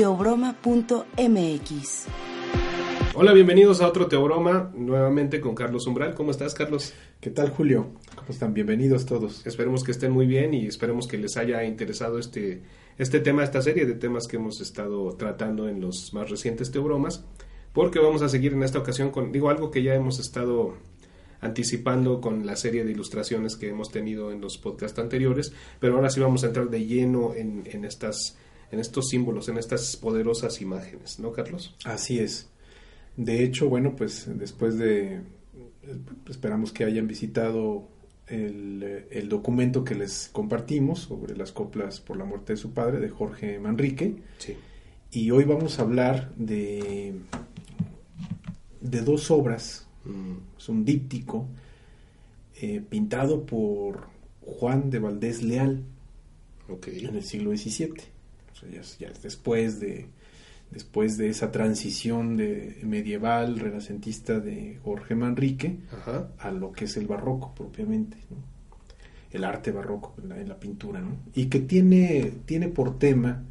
teobroma.mx. Hola, bienvenidos a otro Teobroma, nuevamente con Carlos Umbral. ¿Cómo estás, Carlos? ¿Qué tal, Julio? ¿Cómo están? Bienvenidos todos. Esperemos que estén muy bien y esperemos que les haya interesado este, este tema, esta serie de temas que hemos estado tratando en los más recientes Teobromas, porque vamos a seguir en esta ocasión con, digo, algo que ya hemos estado anticipando con la serie de ilustraciones que hemos tenido en los podcasts anteriores, pero ahora sí vamos a entrar de lleno en, en estas en estos símbolos, en estas poderosas imágenes, ¿no, Carlos? Así es. De hecho, bueno, pues después de, esperamos que hayan visitado el, el, documento que les compartimos sobre las coplas por la muerte de su padre, de Jorge Manrique. Sí. Y hoy vamos a hablar de, de dos obras. Mm. Es un díptico eh, pintado por Juan de Valdés Leal okay. en el siglo XVII. Sea, ya, ya después de, después de esa transición de medieval, renacentista de Jorge Manrique Ajá. a lo que es el barroco propiamente, ¿no? el arte barroco en la, en la pintura, ¿no? y que tiene, tiene por tema,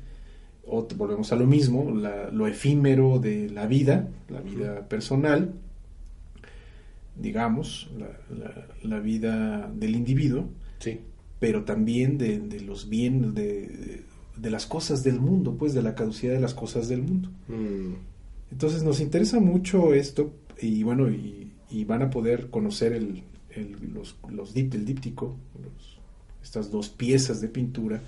o volvemos a lo mismo, la, lo efímero de la vida, la vida personal, digamos, la, la, la vida del individuo, sí. pero también de, de los bienes, de, de de las cosas del mundo, pues de la caducidad de las cosas del mundo. Mm. Entonces nos interesa mucho esto y bueno, y, y van a poder conocer el, el, los, los dip, el díptico, los, estas dos piezas de pintura,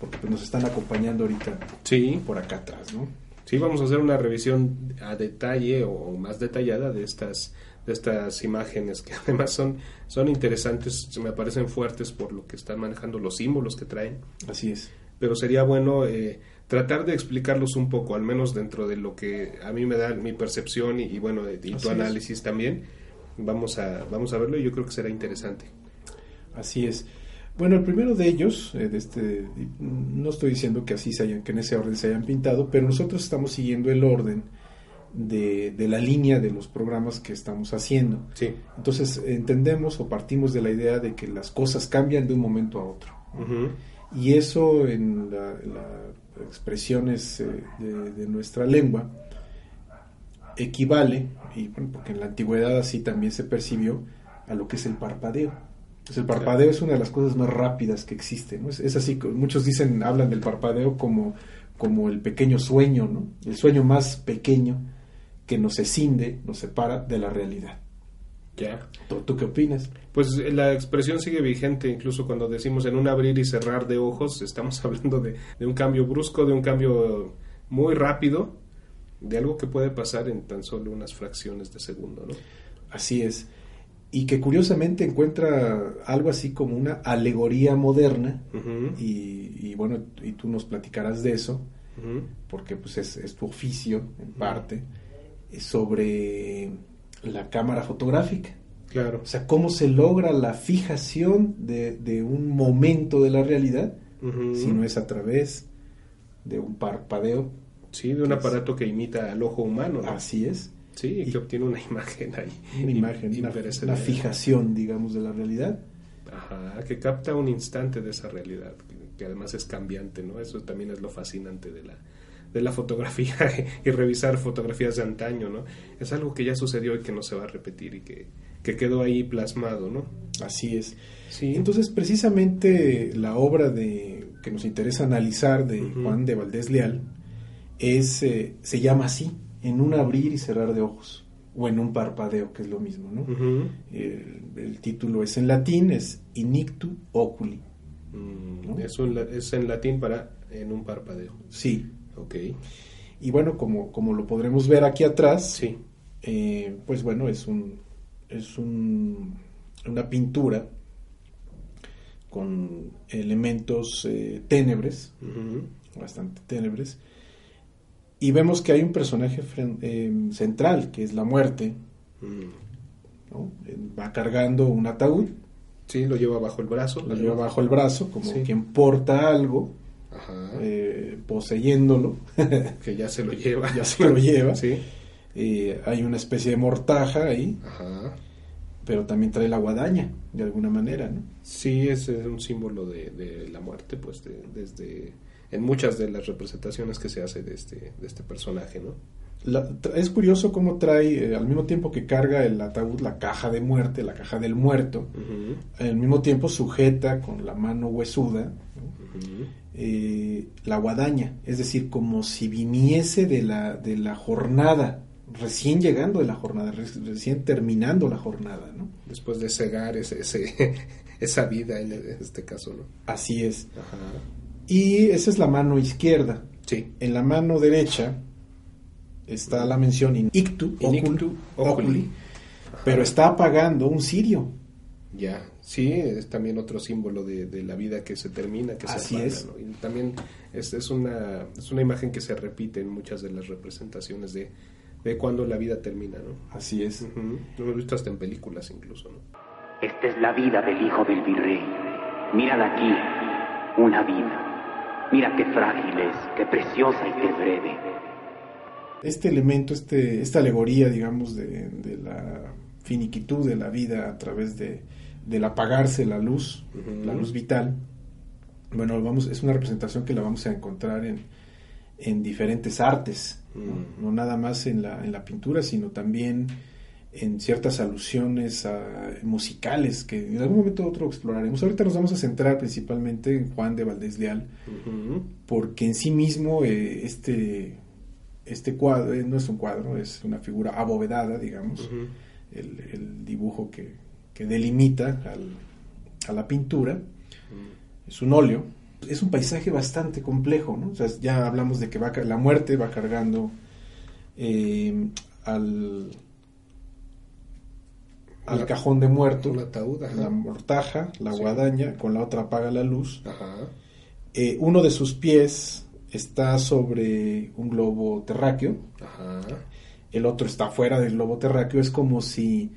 porque pues, nos están acompañando ahorita sí. por acá atrás, ¿no? Sí, vamos a hacer una revisión a detalle o más detallada de estas de estas imágenes que además son son interesantes, me parecen fuertes por lo que están manejando los símbolos que traen. Así es pero sería bueno eh, tratar de explicarlos un poco, al menos dentro de lo que a mí me da mi percepción y, y bueno, y tu análisis también. Vamos a, vamos a verlo y yo creo que será interesante. Así es. Bueno, el primero de ellos, eh, de este, no estoy diciendo que así se hayan, que en ese orden se hayan pintado, pero nosotros estamos siguiendo el orden de, de la línea de los programas que estamos haciendo. Sí. Entonces entendemos o partimos de la idea de que las cosas cambian de un momento a otro. Uh -huh. Y eso en las la expresiones eh, de, de, nuestra lengua equivale, y bueno, porque en la antigüedad así también se percibió, a lo que es el parpadeo. Pues el parpadeo claro. es una de las cosas más rápidas que existe, ¿no? Es, es, así, muchos dicen, hablan del parpadeo como, como el pequeño sueño, ¿no? El sueño más pequeño que nos escinde, nos separa de la realidad. Ya. ¿Tú, ¿Tú, qué opinas? Pues la expresión sigue vigente, incluso cuando decimos en un abrir y cerrar de ojos, estamos hablando de, de, un cambio brusco, de un cambio muy rápido, de algo que puede pasar en tan solo unas fracciones de segundo, ¿no? Así es. Y que curiosamente encuentra algo así como una alegoría moderna, uh -huh. y, y, bueno, y tú nos platicarás de eso, uh -huh. porque pues es, es, tu oficio en parte, uh -huh. sobre la cámara fotográfica. Claro. O sea, cómo se logra la fijación de, de un momento de la realidad, uh -huh. si no es a través de un parpadeo. Sí, de un aparato que imita al ojo humano. ¿no? Así es. Sí, y que obtiene una imagen ahí. Una imagen, una, una, fijación, digamos, de la realidad. Ajá, que capta un instante de esa realidad, que, que además es cambiante, ¿no? Eso también es lo fascinante de la, de la fotografía y revisar fotografías de antaño, ¿no? Es algo que ya sucedió y que no se va a repetir y que, que quedó ahí plasmado, ¿no? Así es. Sí. Entonces, precisamente la obra de que nos interesa analizar de uh -huh. Juan de Valdés Leal es eh, se llama así, en un abrir y cerrar de ojos o en un parpadeo, que es lo mismo, ¿no? Uh -huh. el, el, título es en latín, es Inictu Oculi. Mm, es en latín para en un parpadeo. Sí. Ok. Y bueno, como, como lo podremos ver aquí atrás, sí. eh, pues bueno, es un es un, una pintura con elementos eh, ténebres, uh -huh. bastante ténebres, y vemos que hay un personaje eh, central, que es la muerte, mm. ¿no? va cargando un ataúd. Sí, lo lleva bajo el brazo. Lo lleva bajo el brazo, como sí. quien porta algo, eh, poseyéndolo. que ya se lo lleva. ya se lo lleva. Sí. Eh, hay una especie de mortaja ahí. Ajá. Pero también trae la guadaña, de alguna manera, ¿no? Sí, es un símbolo de, de la muerte, pues de, desde en muchas de las representaciones que se hace de este, de este personaje, ¿no? Es curioso cómo trae, eh, al mismo tiempo que carga el ataúd, la caja de muerte, la caja del muerto, al mismo tiempo sujeta con la mano huesuda eh, la guadaña, es decir, como si viniese de la, de la jornada, recién llegando de la jornada, recién terminando la jornada, ¿no? Después de cegar ese, ese esa vida en este caso, ¿no? Así es. Y esa es la mano izquierda. Sí. En la mano derecha está la mención in ictu, oculi, pero está apagando un cirio. Ya, sí, es también otro símbolo de, la vida que se termina, que Así se es. Y también es, es, una, es una imagen que se repite en muchas de las representaciones de, de cuando la vida termina, ¿no? Así es. Lo hemos visto hasta en películas incluso, ¿no? Esta es la vida del hijo del virrey. Mira aquí, una vida. Mira qué frágil es, qué preciosa y qué breve este elemento, este, esta alegoría, digamos, de, la finiquitud de la vida a través de, del apagarse la luz, la luz vital, bueno, vamos, es una representación que la vamos a encontrar en, en diferentes artes, ¿no? nada más en la, en la pintura, sino también en ciertas alusiones musicales que en algún momento u otro exploraremos. Ahorita nos vamos a centrar principalmente en Juan de Valdés Leal, porque en sí mismo eh, este este cuadro eh, no es un cuadro, es una figura abovedada, digamos, el, dibujo que, delimita a la pintura, es un óleo, es un paisaje bastante complejo, ¿no? ya hablamos de que va, la muerte va cargando eh, al, al cajón de muerto, la mortaja, la guadaña, con la otra apaga la luz. Eh, uno de sus pies está sobre un globo terráqueo, el otro está fuera del globo terráqueo, es como si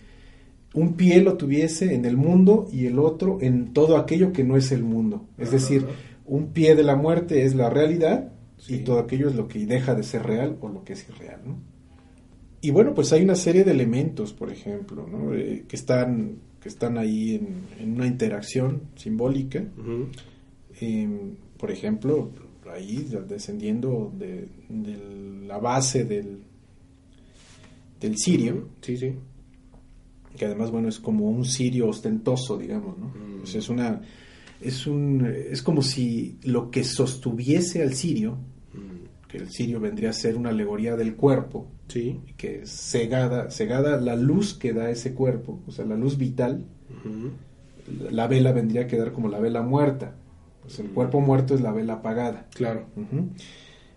un pie lo tuviese en el mundo y el otro en todo aquello que no es el mundo. Es decir, un pie de la muerte es la realidad y todo aquello es lo que deja de ser real o lo que es irreal. Y bueno, pues hay una serie de elementos, por ejemplo, eh, que, están, que están ahí en, una interacción simbólica. Em, por ejemplo, ahí descendiendo de, la base del, del cirio. Sí, sí. Que además, bueno, es como un cirio ostentoso, digamos, ¿no? es una... Es, un, es como si lo que sostuviese al cirio, que el cirio vendría a ser una alegoría del cuerpo, sí. que cegada, cegada la luz que da ese cuerpo, o sea, la luz vital, la vela vendría a quedar como la vela muerta. Pues, el cuerpo muerto es la vela apagada. Claro.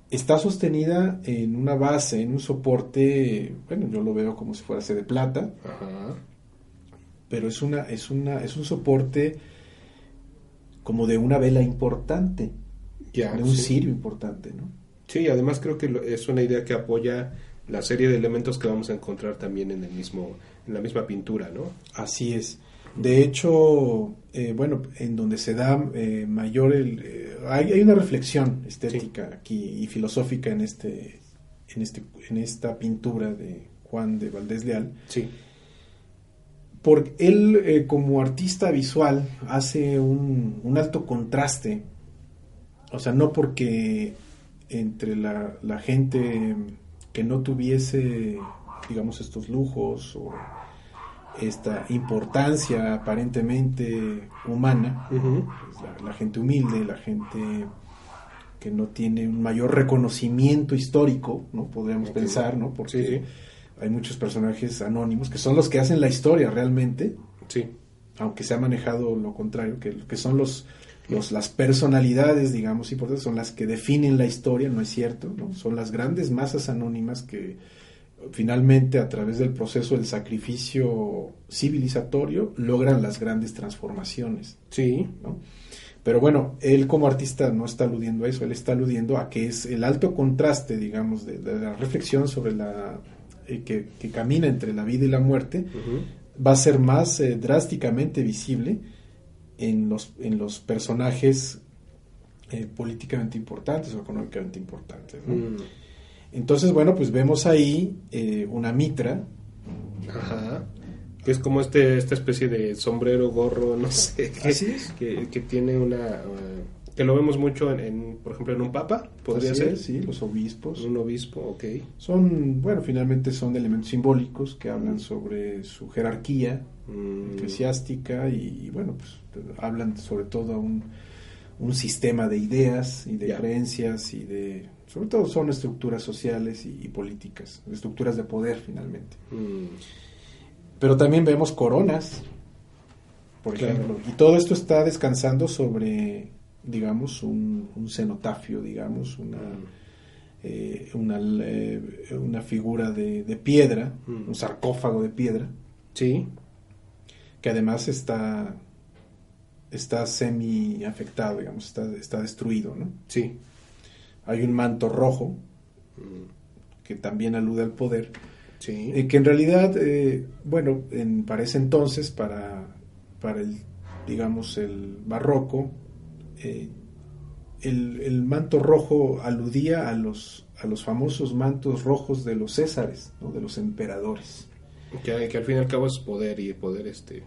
Está sostenida en una base, en un soporte, bueno, yo lo veo como si fuese de plata. Pero es una, es una, es un soporte como de una vela importante. Ya, de un cirio importante, ¿no? Sí, además creo que es una idea que apoya la serie de elementos que vamos a encontrar también en el mismo, en la misma pintura, ¿no? Así es. De hecho, eh, bueno, en donde se da eh, mayor el, eh, hay, una reflexión estética aquí y filosófica en este, en este, en esta pintura de Juan de Valdés Leal. Sí. Porque él, como artista visual, hace un, un, alto contraste. O sea, no porque entre la, la gente que no tuviese, digamos, estos lujos o esta importancia aparentemente humana, pues, la, gente humilde, la gente que no tiene un mayor reconocimiento histórico, ¿no? Podríamos pensar, ¿no? Porque hay muchos personajes anónimos que son los que hacen la historia realmente. Sí. Aunque se ha manejado lo contrario, que, que son los, los, las personalidades, digamos, importantes, son las que definen la historia, ¿no es cierto? ¿no? Son las grandes masas anónimas que, finalmente a través del proceso del sacrificio civilizatorio logran las grandes transformaciones. Sí. Pero bueno, él como artista no está aludiendo a eso, él está aludiendo a que es el alto contraste, digamos, de, la reflexión sobre la eh, que, camina entre la vida y la muerte, va a ser más eh, drásticamente visible en los, en los personajes eh, políticamente importantes o económicamente importantes. Mm. Entonces, bueno, pues vemos ahí eh, una mitra. Ajá. Que es como este, esta especie de sombrero, gorro, no sé. Así es. Que, que tiene una... Uh, Que lo vemos mucho, en, en, por ejemplo, en un papa, podría Así ser. es, sí, los obispos. Un obispo, ok. Son, bueno, finalmente son elementos simbólicos que hablan sobre su jerarquía Mm, eclesiástica y, y, bueno, pues hablan sobre todo a un, un sistema de ideas y de creencias y de, sobre todo son estructuras sociales y, y políticas, estructuras de poder finalmente. mm, Pero también vemos coronas, por Claro. ejemplo, y todo esto está descansando sobre, digamos, un, un cenotafio, digamos, una, eh, una, eh, una figura de, de piedra, Mm. un sarcófago de piedra, Sí. que además está, está semi afectado, digamos, está, está destruido, ¿no? Sí. Hay un manto rojo Mm, que también alude al poder, Sí. Eh, que en realidad, eh, bueno, en, para ese entonces, para, para el, digamos, el barroco, eh, el, el manto rojo aludía a los, a los famosos mantos rojos de los césares, ¿no? de los emperadores. Que, que al fin y al cabo es poder y poder, este,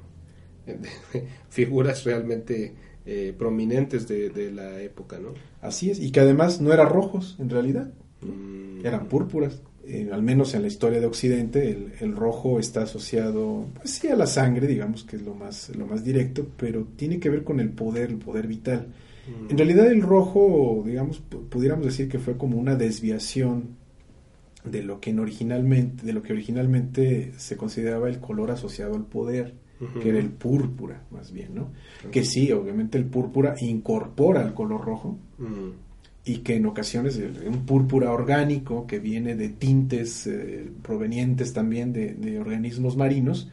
figuras realmente eh, prominentes de, de la época, ¿no? Así es, y que además no eran rojos, en realidad, Mm, eran púrpuras. Eh, al menos en la historia de Occidente, el, el rojo está asociado, pues sí, a la sangre, digamos que es lo más, lo más directo, pero tiene que ver con el poder, el poder vital. mm, En realidad el rojo, digamos, pu- pudiéramos decir que fue como una desviación de lo que en originalmente, de lo que originalmente se consideraba el color asociado al poder, que era el púrpura, más bien, ¿no? Que sí, obviamente el púrpura incorpora el color rojo y que en ocasiones un púrpura orgánico que viene de tintes eh, provenientes también de, de organismos marinos,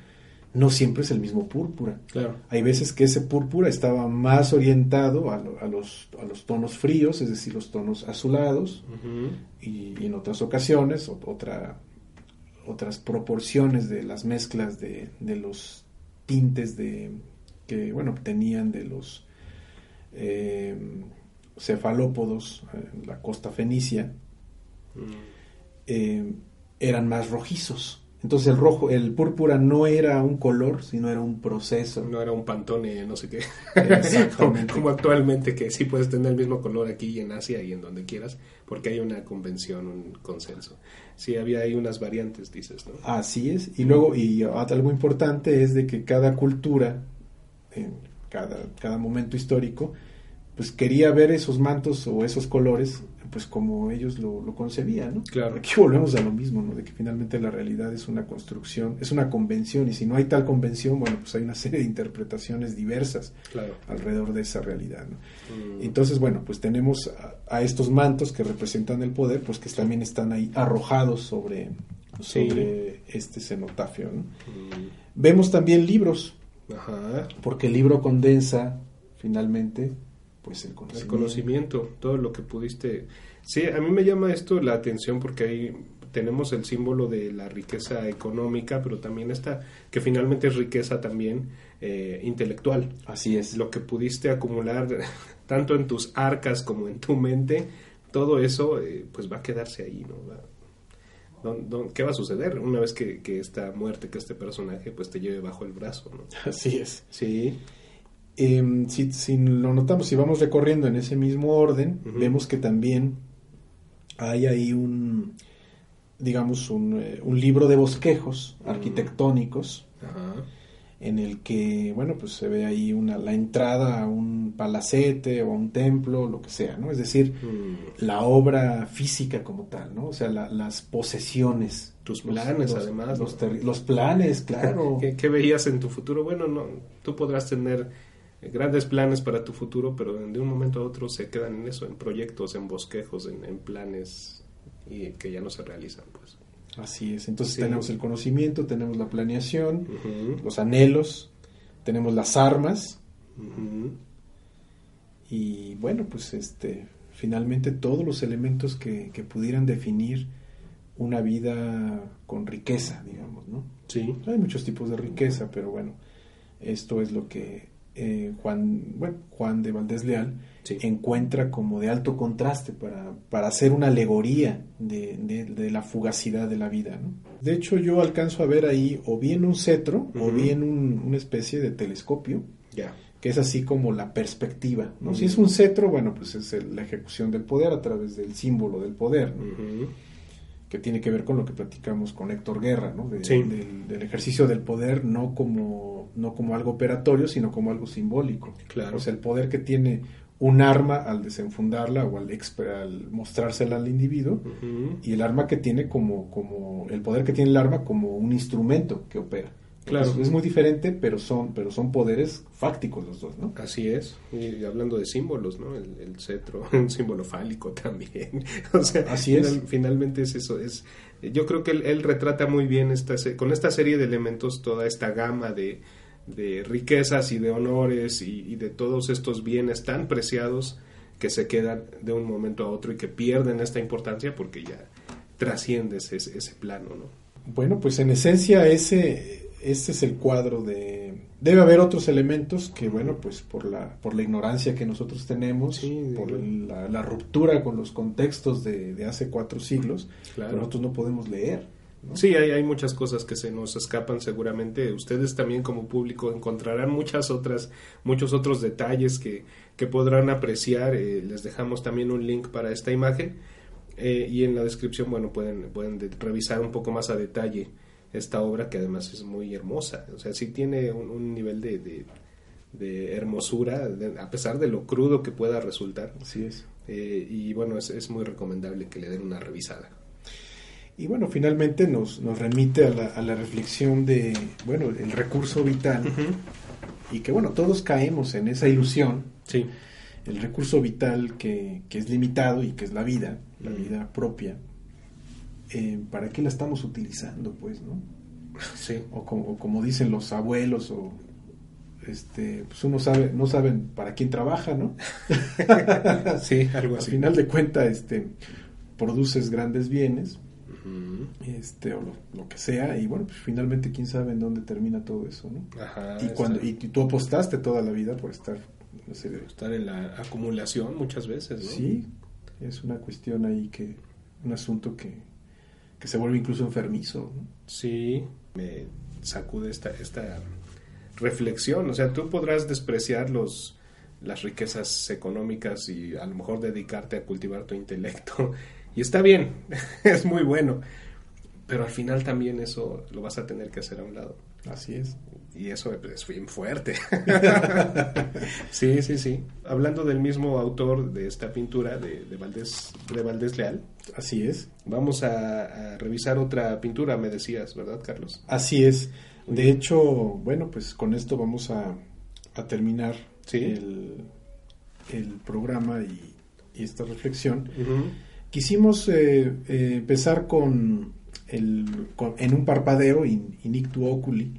no siempre es el mismo púrpura. Claro. Hay veces que ese púrpura estaba más orientado a, lo- a los, a los tonos fríos, es decir, los tonos azulados, y, y en otras ocasiones, ot- otra, otras proporciones de las mezclas de, de los tintes de, que bueno, tenían de los eh, cefalópodos en la costa fenicia, Mm, eh, eran más rojizos. Entonces el rojo, el púrpura no era un color, sino era un proceso. No era un pantone, no sé qué. Exactamente. Como actualmente, que sí puedes tener el mismo color aquí en Asia y en donde quieras, porque hay una convención, un consenso. Sí, había ahí unas variantes, dices, ¿no? Así es. Y luego, y algo importante es de que cada cultura, en cada, cada momento histórico, pues quería ver esos mantos o esos colores, pues como ellos lo, lo concebían, ¿no? Claro. Aquí volvemos a lo mismo, ¿no? De que finalmente la realidad es una construcción, es una convención, y si no hay tal convención, bueno, pues hay una serie de interpretaciones diversas Claro. alrededor de esa realidad, ¿no? Mm, Entonces, bueno, pues tenemos a, a estos mantos que representan el poder, pues que también están ahí arrojados sobre, sobre este cenotafio. ¿no? mm, Vemos también libros, Ajá. porque el libro condensa finalmente pues el El conocimiento. conocimiento, todo lo que pudiste. Sí, a mí me llama esto la atención porque ahí tenemos el símbolo de la riqueza económica, pero también está que finalmente es riqueza también eh, intelectual. Así es. Lo que pudiste acumular tanto en tus arcas como en tu mente, todo eso eh, pues va a quedarse ahí, ¿no? Va- ¿dó- dó- ¿Qué va a suceder una vez que, que esta muerte, que este personaje pues te lleve bajo el brazo, ¿no? Así es. Sí, Em, si, si lo notamos, si vamos recorriendo en ese mismo orden, vemos que también hay ahí un, digamos, un, eh, un libro de bosquejos arquitectónicos ajá, en el que, bueno, pues se ve ahí una, la entrada a un palacete o a un templo, lo que sea, ¿no? Es decir, Mm, la obra física como tal, ¿no? O sea, la- las posesiones. Tus planes, los- además, Los, ¿no? los planes, claro. ¿Qué, qué veías en tu futuro? Bueno, no, tú podrás tener eh, grandes planes para tu futuro, pero de un momento a otro se quedan en eso, en proyectos, en bosquejos, en, en planes y que ya no se realizan, pues. Así es. Entonces Sí. tenemos el conocimiento, tenemos la planeación, los anhelos, tenemos las armas y bueno, pues este finalmente todos los elementos que, que pudieran definir una vida con riqueza, digamos, ¿no? Sí, Hay muchos tipos de riqueza, pero bueno, esto es lo que eh, Juan, bueno, Juan de Valdés Leal Sí. encuentra como de alto contraste para, para hacer una alegoría de, de- de la fugacidad de la vida. ¿no? De hecho, yo alcanzo a ver ahí o bien un cetro o bien un- una especie de telescopio que es así como la perspectiva. ¿no? Si es un cetro, bueno, pues es la ejecución del poder a través del símbolo del poder, que tiene que ver con lo que platicamos con Héctor Guerra, ¿no? del, ejercicio del poder no como, no como algo operatorio, sino como algo simbólico. Claro. O sea, el poder que tiene un arma al desenfundarla o al, al mostrársela al individuo y el arma que tiene como, como el poder que tiene el arma como un instrumento que opera. Claro. Es, muy diferente, pero son, pero son poderes fácticos los dos, ¿no? Así es. Y hablando de símbolos, ¿no? El, cetro, un símbolo fálico también. o sea, Así es. finalmente es eso. Es, yo creo que él, retrata muy bien esta, con esta serie de elementos toda esta gama de, de riquezas y de honores y, de todos estos bienes tan preciados que se quedan de un momento a otro y que pierden esta importancia porque ya trasciendes ese, ese plano, ¿no? Bueno, pues en esencia ese este es el cuadro de debe haber otros elementos que bueno pues por la por la ignorancia que nosotros tenemos por la, ruptura con los contextos de, hace cuatro siglos nosotros no podemos leer sí hay, hay muchas cosas que se nos escapan seguramente ustedes también como público encontrarán muchas otras muchos otros detalles que, que podrán apreciar eh, les dejamos también un link para esta imagen eh, y en la descripción bueno pueden pueden revisar un poco más a detalle esta obra que además es muy hermosa. O sea, sí tiene un, nivel de, de, hermosura, a pesar de lo crudo que pueda resultar. Así es. Eh, y bueno, es, es, muy recomendable que le den una revisada. Y bueno, finalmente nos, nos remite a la, a la, reflexión de, bueno, el recurso vital. Y que bueno, todos caemos en esa ilusión. Sí. El recurso vital que, que es limitado y que es la vida, la vida propia eh, ¿para qué la estamos utilizando, pues, no? Sí. O como, dicen los abuelos, o este, pues uno sabe, no saben para quién trabaja, ¿no? sí, algo así. Al final de cuentas, este, produces grandes bienes, este, o lo, que sea, y bueno, pues finalmente quién sabe en dónde termina todo eso, ¿no? Ajá, y cuando, y tú apostaste toda la vida por estar, no sé, estar en la acumulación muchas veces, ¿no? Sí, es una cuestión ahí que, un asunto que, que se vuelve incluso enfermizo. Sí, me sacude esta, esta reflexión. O sea, tú podrás despreciar los, las riquezas económicas y a lo mejor dedicarte a cultivar tu intelecto. Y está bien, es muy bueno. Pero al final también eso lo vas a tener que hacer a un lado. Así es. Y eso es bien fuerte. sí, sí, sí. Hablando del mismo autor de esta pintura de, de, Valdés, de Valdés Leal. Así es. Vamos a, revisar otra pintura, me decías, ¿verdad, Carlos? Así es. De hecho, bueno, pues con esto vamos a, terminar el, programa y, esta reflexión. Quisimos eh, eh, empezar con el, en un parpadeo, in, inictu oculi,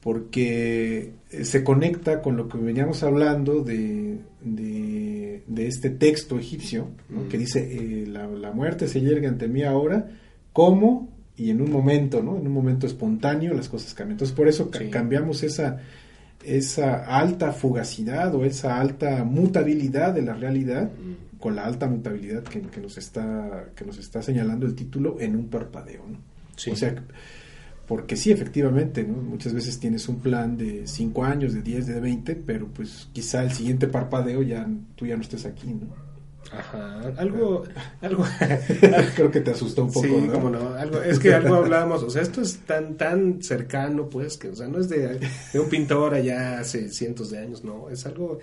porque eh, se conecta con lo que veníamos hablando de, de, este texto egipcio, que dice, eh, la, muerte se llega ante mí ahora, como y en un momento, ¿no? En un momento espontáneo las cosas cambian. Entonces por eso cambiamos esa, esa alta fugacidad o esa alta mutabilidad de la realidad con la alta mutabilidad que, nos está que nos está señalando el título en un parpadeo, ¿no? O sea, porque sí, efectivamente, ¿no? muchas veces tienes un plan de 5 años, de 10, de 20, pero pues quizá el siguiente parpadeo ya tú ya no estés aquí, ¿no? Ajá, algo, algo. Creo que te asustó un poco, sí, ¿no? no, algo, es que algo hablábamos, o sea, esto es tan, tan cercano, pues, que, o sea, no es de, de un pintor allá hace cientos de años, no, es algo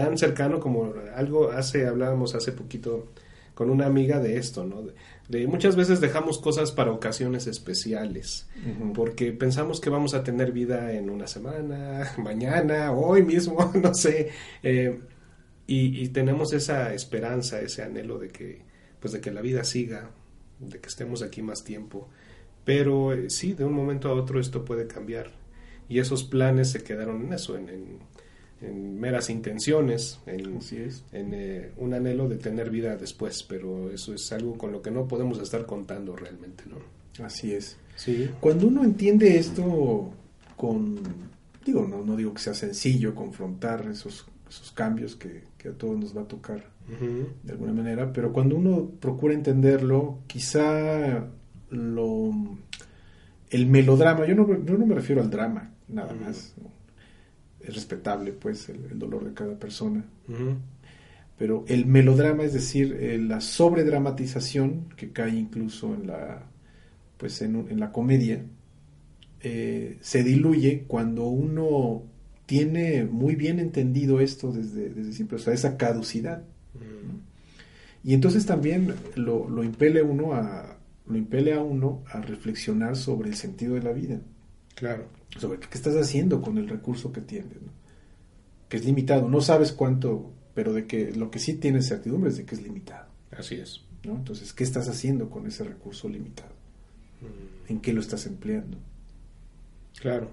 tan cercano como algo hace, hablábamos hace poquito con una amiga de esto, ¿no? De, muchas veces dejamos cosas para ocasiones especiales, porque pensamos que vamos a tener vida en una semana, mañana, hoy mismo, no sé, eh, y, tenemos esa esperanza, ese anhelo de que, pues de que la vida siga, de que estemos aquí más tiempo, pero eh, sí, de un momento a otro esto puede cambiar, y esos planes se quedaron en eso, en en meras intenciones, en, en eh, un anhelo de tener vida después, pero eso es algo con lo que no podemos estar contando realmente, ¿no? Así es. Sí. Cuando uno entiende esto con, digo, no, no digo que sea sencillo confrontar esos, esos cambios que, a todos nos va a tocar de alguna manera, pero cuando uno procura entenderlo, quizá lo el melodrama, yo no, yo no me refiero al drama, nada más, es respetable, pues, el, el dolor de cada persona. Pero el melodrama, es decir, eh, la sobredramatización que cae incluso en la, pues, en, en la comedia, eh, se diluye cuando uno tiene muy bien entendido esto desde, desde siempre, o sea, esa caducidad. Y entonces también lo, lo impele uno a lo impele a uno a reflexionar sobre el sentido de la vida. Claro. Sobre qué estás haciendo con el recurso que tienes, ¿no? que es limitado. No sabes cuánto, pero de que lo que sí tienes certidumbre es de que es limitado. Así es. ¿no? Entonces, ¿qué estás haciendo con ese recurso limitado? ¿En qué lo estás empleando? Claro.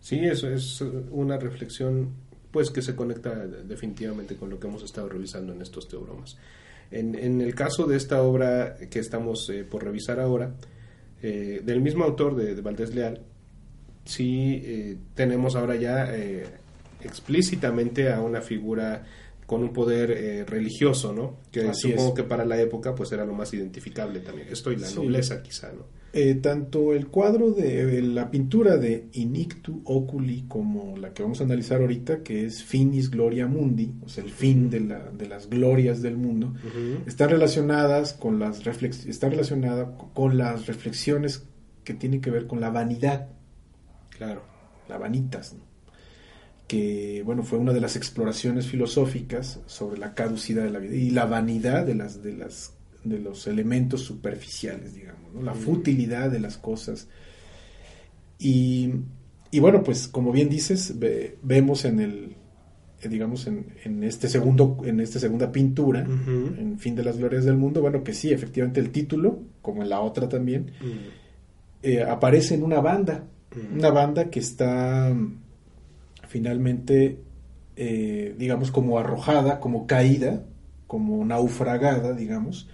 Sí, eso es una reflexión pues que se conecta definitivamente con lo que hemos estado revisando en estos teobromas. En, en el caso de esta obra que estamos eh, por revisar ahora, eh, del mismo autor de, Valdés Leal, sí eh, tenemos ahora ya eh, explícitamente a una figura con un poder eh, religioso, ¿no? Que Así supongo es. que para la época pues era lo más identificable también. Esto y la Sí. nobleza quizá, ¿no? Eh, tanto el cuadro de eh, la pintura de Inictu Oculi como la que vamos a analizar ahorita, que es Finis Gloria Mundi, o sea, el fin de, la- de las glorias del mundo, están relacionadas con las reflex está relacionada co- con las reflexiones que tienen que ver con la vanidad, Claro. la vanitas, ¿no? Que bueno fue una de las exploraciones filosóficas sobre la caducidad de la vida y la vanidad de las de las de los elementos superficiales digamos ¿no? la Mm. futilidad de las cosas y, y bueno pues como bien dices ve- vemos en el eh, digamos en, en este segundo en esta segunda pintura en fin de las glorias del mundo bueno que sí efectivamente el título como en la otra también Mm. eh, aparece en una banda, Mm. una banda que está finalmente, eh, digamos, como arrojada, como caída, como naufragada, digamos,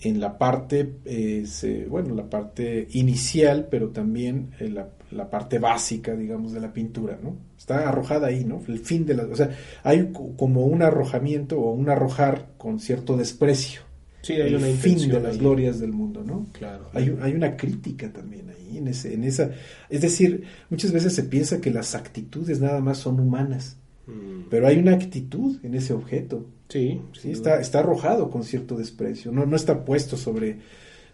en la parte, eh, se- bueno, la parte inicial, pero también eh, la, la parte básica, digamos, de la pintura, ¿no? Está arrojada ahí, ¿no? El fin de la, o sea, hay co- como un arrojamiento o un arrojar con cierto desprecio. Sí, hay el una fin de las ahí. glorias del mundo, ¿no? Claro. Hay, hay una crítica también ahí, en, ese, en esa... Es decir, muchas veces se piensa que las actitudes nada más son humanas, Mm. pero hay una actitud en ese objeto, Sí, ¿sí? está, está arrojado con cierto desprecio, no, no está puesto sobre,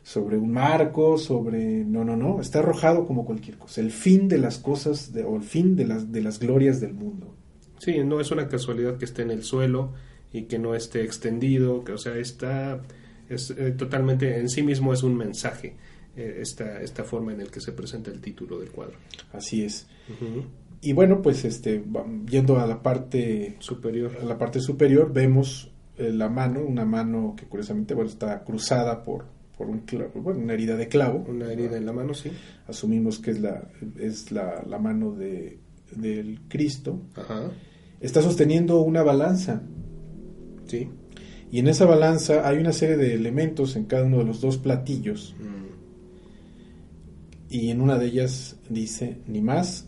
sobre un marco, sobre... No, no, no, está arrojado como cualquier cosa, el fin de las cosas de- o el fin de las, de las glorias del mundo. Sí, no es una casualidad que esté en el suelo y que no esté extendido, que o sea, está es eh, totalmente en sí mismo es un mensaje eh, esta esta forma en el que se presenta el título del cuadro. Así es. Ujú. Y bueno, pues este, yendo a la parte Superior. En la parte superior vemos eh, la mano, una mano que curiosamente bueno, está cruzada por, por un clavo, bueno, una herida de clavo. Una herida en la mano, sí. Asumimos que es la, es la, la mano de, del Cristo. Ajá. Está sosteniendo una balanza. Sí. Y en esa balanza hay una serie de elementos en cada uno de los dos platillos. Mm. Y en una de ellas dice ni más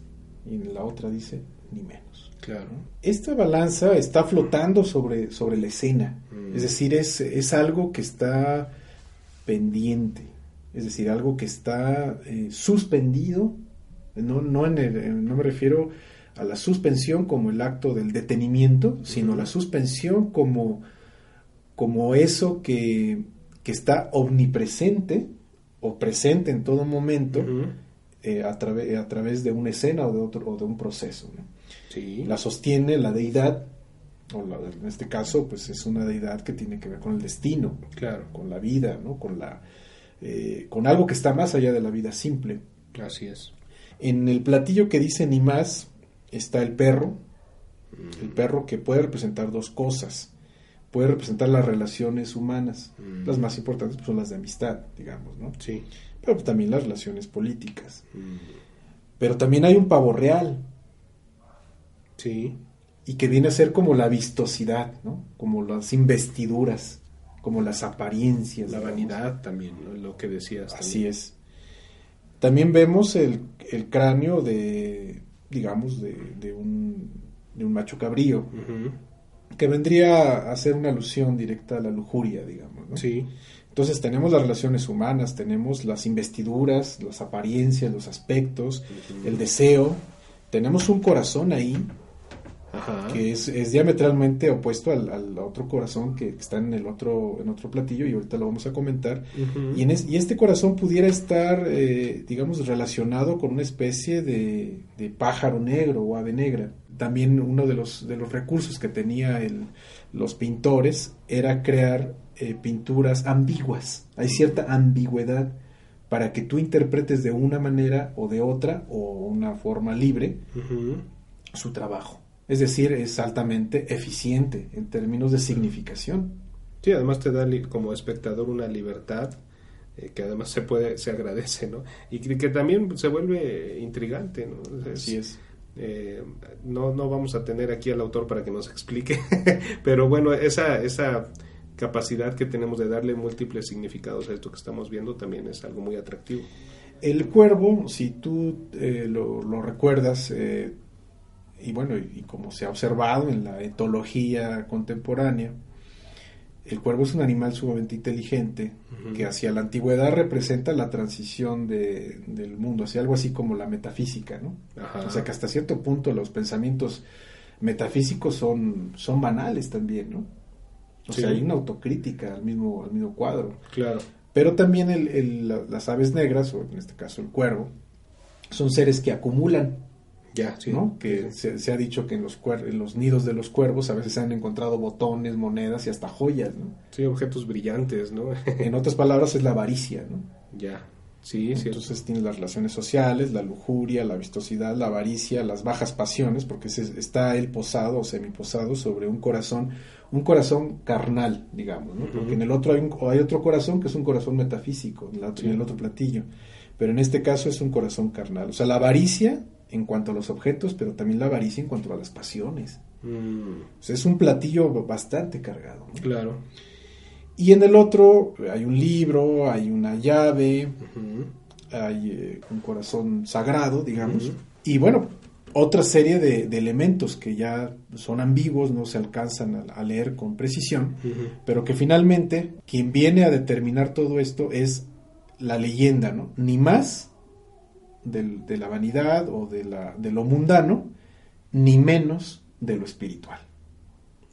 y en la otra dice ni menos. Claro. Esta balanza está flotando sobre, sobre la escena, Mm. es decir, es, es algo que está pendiente, es decir, algo que está eh, suspendido, no, no, en el- no me refiero a la suspensión como el acto del detenimiento, sino la suspensión como, como eso que, que está omnipresente o presente en todo momento eh, a, a través de una escena o de, otro, o de un proceso. ¿no? Sí. la sostiene la deidad, o la- en este caso, pues es una deidad que tiene que ver con el destino, Claro. con la vida, ¿no? con, la, eh, con algo que está más allá de la vida simple. Así es. En el platillo que dice ni más está el perro, el Mm. perro que puede representar dos cosas. Puede representar las relaciones humanas, Mm. las más importantes pues, son las de amistad, digamos, ¿no? Sí. Pero pues, también las relaciones políticas. Mm. Pero también hay un pavo real, Sí. y que viene a ser como la vistosidad, ¿no? Como las investiduras, como las apariencias. La digamos. vanidad también, ¿no? lo que decías. Así también. es. También vemos el, el cráneo de, digamos, de, de un, de un macho cabrío, Ujú. Que vendría a hacer una alusión directa a la lujuria, digamos, ¿no? Sí. Entonces tenemos las relaciones humanas, tenemos las investiduras, las apariencias, los aspectos, el deseo, tenemos un corazón ahí Ajá. que es, es diametralmente opuesto al, al otro corazón que está en el otro en otro platillo y ahorita lo vamos a comentar y, en es- y este corazón pudiera estar eh, digamos relacionado con una especie de, de pájaro negro o ave negra también uno de los de los recursos que tenía el- los pintores era crear eh, pinturas ambiguas hay cierta ambigüedad para que tú interpretes de una manera o de otra o una forma libre su trabajo. Es decir, es altamente eficiente en términos de significación. Sí, además te da como espectador una libertad eh, que además se puede, se agradece, ¿no? Y que, que también se vuelve intrigante, ¿no? Es- Así es. Eh, no, no vamos a tener aquí al autor para que nos explique, pero bueno, esa, esa capacidad que tenemos de darle múltiples significados a esto que estamos viendo también es algo muy atractivo. El cuervo, si tú eh, lo, recuerdas, eh, y bueno, y, y como se ha observado en la etología contemporánea, el cuervo es un animal sumamente inteligente que hacia la antigüedad representa la transición de- del mundo, hacia algo así como la metafísica, ¿no? Ajá. O sea que hasta cierto punto los pensamientos metafísicos son, son banales también, ¿no? O Sí. sea, hay una autocrítica al mismo, al mismo cuadro. Claro. Pero también el- el- la- las aves negras, o en este caso el cuervo, son seres que acumulan, Ya, sí. ¿no? Que se, se ha dicho que en los, cuer- en los nidos de los cuervos a veces se han encontrado botones, monedas y hasta joyas, ¿no? Sí, objetos brillantes, ¿no? En otras palabras es la avaricia, ¿no? ya. Sí, sí. Entonces tienes las relaciones sociales, la lujuria, la vistosidad, la avaricia, las bajas pasiones, porque ese- está el posado o semiposado sobre un corazón, un corazón carnal, digamos, ¿no? Porque en el otro hay, un- hay otro corazón que es un corazón metafísico, en, la otra- Sí. en el otro platillo, pero en este caso es un corazón carnal. O sea, la avaricia en cuanto a los objetos, pero también la avaricia en cuanto a las pasiones. Mm, O sea, es un platillo bastante cargado. ¿no? claro. Y en el otro hay un libro, hay una llave, hay eh, un corazón sagrado, digamos, y bueno, otra serie de, de elementos que ya son ambiguos, no se alcanzan a, a leer con precisión, pero que finalmente quien viene a determinar todo esto es la leyenda, ¿no? Ni más del- de la vanidad o de, la, de lo mundano, ni menos de lo espiritual.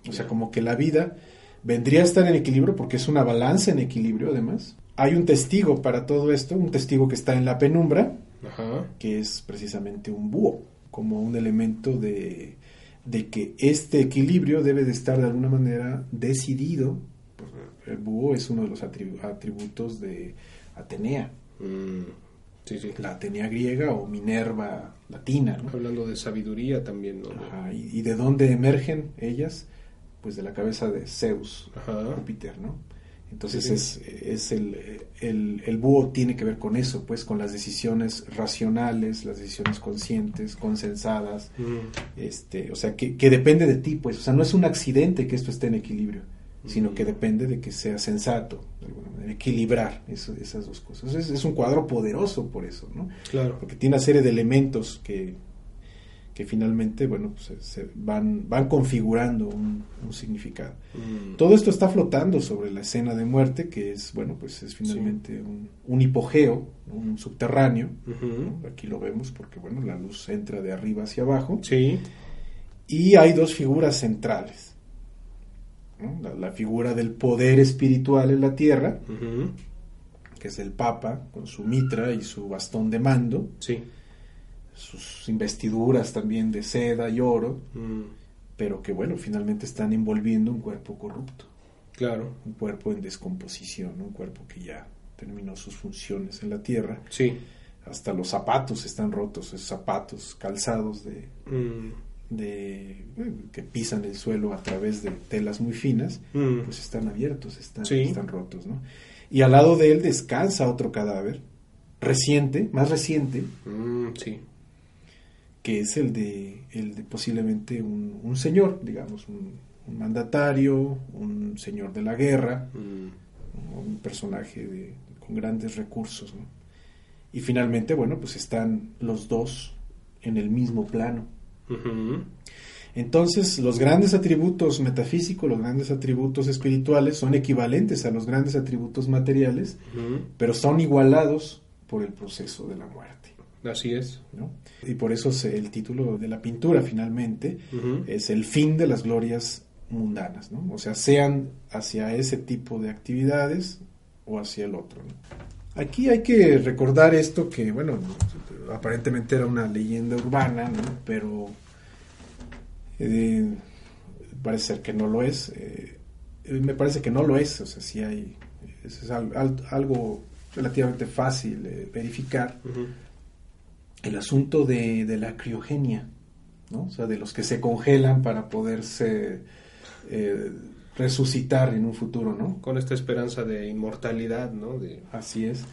O sea, como que la vida vendría a estar en equilibrio porque es una balanza en equilibrio además. Hay un testigo para todo esto, un testigo que está en la penumbra, Ajá. que es precisamente un búho, como un elemento de, de que este equilibrio debe de estar de alguna manera decidido. El búho es uno de los atribu- atributos de Atenea, Mm, sí, sí. la Atenea griega o Minerva latina. ¿no? Hablando de sabiduría también, ¿no? Ajá, y, y de dónde emergen ellas? Pues de la cabeza de Zeus, Ajá. Júpiter, ¿no? Entonces Sí. es, es el, el, el búho tiene que ver con eso, pues con las decisiones racionales, las decisiones conscientes, consensadas, Mm, este, o sea, que, que depende de ti, pues, o sea, no es un accidente que esto esté en equilibrio, sino que depende de que sea sensato, de alguna manera, equilibrar eso- esas dos cosas. Es, es un cuadro poderoso por eso, ¿no? claro. Porque tiene una serie de elementos que, que finalmente, bueno, pues, se, van, van configurando un, un significado. Mm, Todo esto está flotando sobre la escena de muerte, que es, bueno, pues es finalmente un, un hipogeo, un subterráneo. Aquí lo vemos porque, bueno, la luz entra de arriba hacia abajo. Sí. Y hay dos figuras centrales. ¿No? La, la figura del poder espiritual en la tierra, que es el Papa, con su mitra y su bastón de mando, Sí. sus investiduras también de seda y oro, Mm, pero que, bueno, finalmente están envolviendo un cuerpo corrupto. claro. un cuerpo en descomposición, un cuerpo que ya terminó sus funciones en la tierra. Sí. Hasta los zapatos están rotos, esos zapatos calzados de, Mm, de eh, que pisan el suelo a través de telas muy finas, mm, pues están abiertos, están, Sí. están rotos, ¿no? Y al lado de él descansa otro cadáver reciente, más reciente, mm, sí. que es el de, el de posiblemente un, un señor, digamos, un, un mandatario, un señor de la guerra, Mm, un personaje de- con grandes recursos. ¿no? Y finalmente, bueno, pues están los dos en el mismo plano. Entonces, los grandes atributos metafísicos, los grandes atributos espirituales son equivalentes a los grandes atributos materiales, pero son igualados por el proceso de la muerte. Así es. ¿no? Y por eso se- el título de la pintura finalmente es el fin de las glorias mundanas, ¿no? O sea, sean hacia ese tipo de actividades o hacia el otro. ¿no? Aquí hay que recordar esto que, bueno, aparentemente era una leyenda urbana, ¿no? Pero eh, parece ser que no lo es. eh, eh, me parece que no lo es, o sea, sí hay, es al- al- algo relativamente fácil de verificar el asunto de, de la criogenia, ¿no? O sea, de los que se congelan para poderse eh, resucitar en un futuro, ¿no? Con esta esperanza de inmortalidad, ¿no? De, Así es.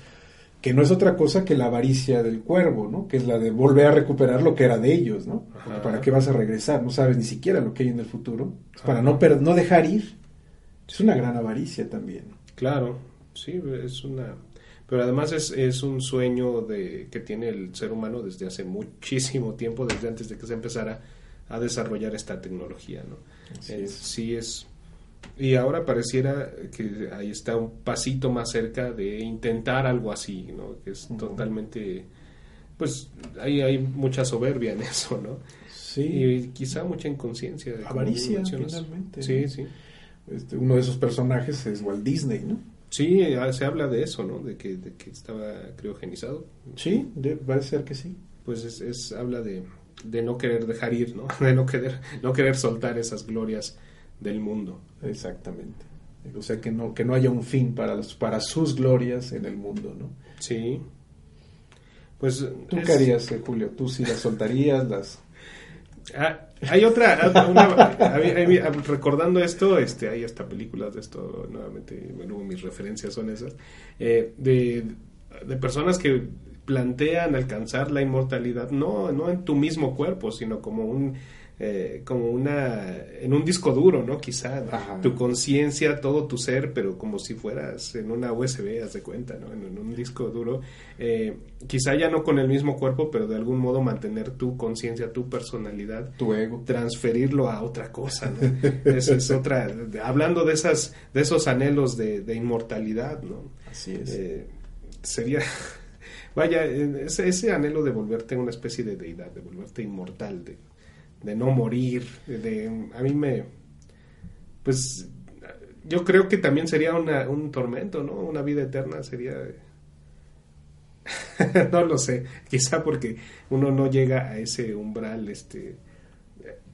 Que no es otra cosa que la avaricia del cuervo, ¿no? Que es la de volver a recuperar lo que era de ellos, ¿no? Porque. ¿Para qué vas a regresar? No sabes ni siquiera lo que hay en el futuro. Para no, per- no dejar ir. Es una gran avaricia también. Claro, sí, es una... Pero además es, es un sueño de, que tiene el ser humano desde hace muchísimo tiempo, desde antes de que se empezara a desarrollar esta tecnología, ¿no? Eh, es. Sí es... Y ahora pareciera que ahí está un pasito más cerca de intentar algo así, ¿no? Que es totalmente... Pues ahí hay mucha soberbia en eso, ¿no? Sí. Y quizá mucha inconsciencia. como Avaricia, finalmente. Sí, sí. Este, uno de esos personajes es Walt Disney, ¿no? Sí, ah, se habla de eso, ¿no? De que, de que estaba criogenizado. Sí, de- parece ser que sí. Pues es, es- habla de, de no querer dejar ir, ¿no? De no querer, no querer soltar esas glorias del mundo. Exactamente. O sea, que no, que no haya un fin para, los- para sus glorias en el mundo, ¿no? Sí. Pues. ¿Tú es- qué harías, eh, Julio? ¿Tú sí las soltarías? las Ah, hay otra, ah, una- ah, recordando esto, este, hay hasta películas de esto, nuevamente, luego mis referencias son esas, eh, de, de personas que plantean alcanzar la inmortalidad, no, no en tu mismo cuerpo, sino como un, eh, como una, en un disco duro, ¿no? Quizá Ajá. tu conciencia, todo tu ser, pero como si fueras en una USB, haz de cuenta, ¿no? En, en un disco duro, eh, quizá ya no con el mismo cuerpo, pero de algún modo mantener tu conciencia, tu personalidad, tu ego? transferirlo a otra cosa, ¿no? Esa es otra, de- hablando de esas, de esos anhelos de, de inmortalidad, ¿no? Así es. Eh, sería, vaya, eh, ese, ese anhelo de volverte una especie de deidad, de volverte inmortal, de, de no morir, de, a mí me, pues, yo creo que también sería una, un tormento, ¿no? Una vida eterna sería, no lo sé, quizá porque uno no llega a ese umbral, este,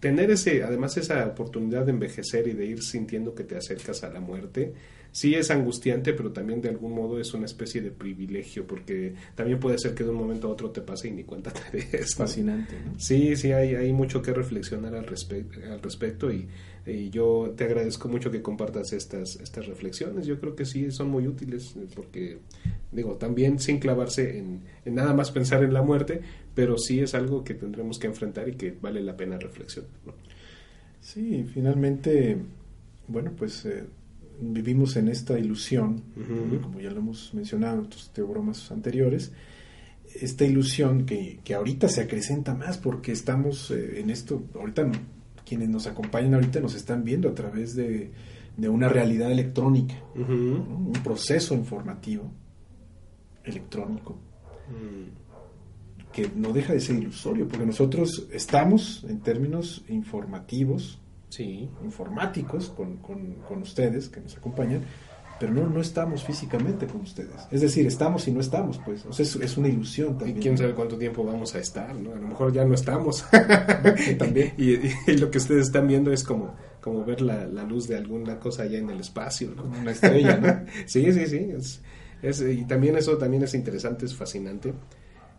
tener ese, además esa oportunidad de envejecer y de ir sintiendo que te acercas a la muerte, sí es angustiante, pero también de algún modo es una especie de privilegio, porque también puede ser que de un momento a otro te pase y ni cuenta te des. Es ¿no? fascinante, ¿no? Sí, sí, hay, hay mucho que reflexionar al, respe- al respecto y, y yo te agradezco mucho que compartas estas, estas reflexiones. Yo creo que sí son muy útiles eh, porque, digo, también sin clavarse en, en nada más pensar en la muerte, pero sí es algo que tendremos que enfrentar y que vale la pena reflexionar. ¿no? Sí, finalmente, bueno, pues eh, vivimos en esta ilusión, como ya lo hemos mencionado en otros teogramas anteriores, esta ilusión que, que ahorita se acrecenta más porque estamos eh, en esto, ahorita no, quienes nos acompañan ahorita nos están viendo a través de, de una realidad electrónica, ¿no? un proceso informativo electrónico Mm, que no deja de ser ilusorio, porque nosotros estamos en términos informativos, Sí, informáticos con, con- con ustedes que nos acompañan, pero no, no estamos físicamente con ustedes. Es decir, estamos y no estamos, pues. O sea, es, es una ilusión y también. quién sabe cuánto tiempo vamos a estar, ¿no? A lo mejor ya no estamos. También. y, y lo que ustedes están viendo es como, como ver la, la luz de alguna cosa allá en el espacio, ¿no? Como una estrella, ¿no? sí, sí, sí. Es, es- y también eso también es interesante, es fascinante.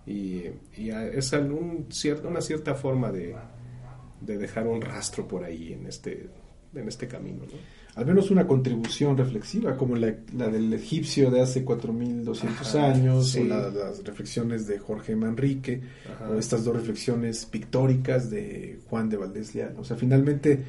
Y, y a- es algún cier- una cierta forma de, de dejar un rastro por ahí en este, en este camino, ¿no? Al menos una contribución reflexiva, como la, la del egipcio de hace 4200 Ajá, años, sí. o la- las reflexiones de Jorge Manrique, Ajá. o estas dos reflexiones pictóricas de Juan de Valdés Leal. O sea, finalmente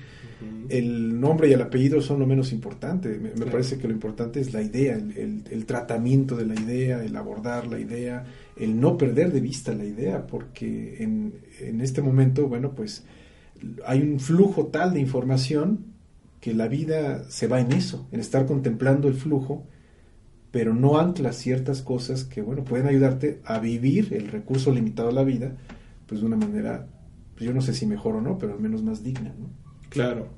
el nombre y el apellido son lo menos importante. Me, me Claro. parece que lo importante es la idea, el, el- el tratamiento de la idea, el abordar la idea, el no perder de vista la idea, porque en, en este momento, bueno, pues hay un flujo tal de información que la vida se va en eso, en estar contemplando el flujo pero no anclas ciertas cosas que, bueno, pueden ayudarte a vivir el recurso limitado a la vida, pues de una manera, pues yo no sé si mejor o no, pero al menos más digna, ¿no? Claro.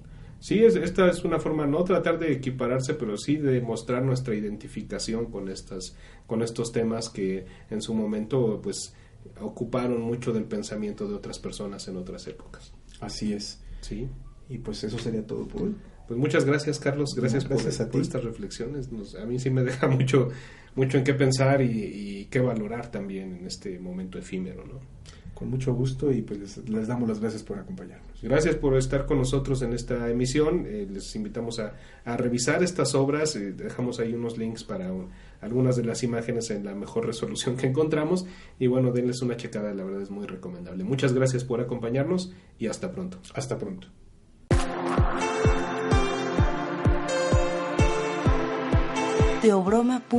Sí, es, esta es una forma, no tratar de equipararse, pero sí de mostrar nuestra identificación con, estas, con estos temas que en su momento, pues, ocuparon mucho del pensamiento de otras personas en otras épocas. Así es. Sí. Y pues eso sería todo por hoy. Pues muchas gracias, Carlos. Gracias, por, estas reflexiones. a mí sí me deja mucho, mucho en qué pensar y, qué valorar también en este momento efímero, ¿no? Con mucho gusto y pues les, damos las gracias por acompañarnos. Gracias por estar con nosotros en esta emisión. Eh, les invitamos a, revisar estas obras. Eh, dejamos ahí unos links para algunas de las imágenes en la mejor resolución que encontramos. Y bueno, denles una checada, la verdad es muy recomendable. Muchas gracias por acompañarnos y hasta pronto. Hasta pronto. teobroma.mx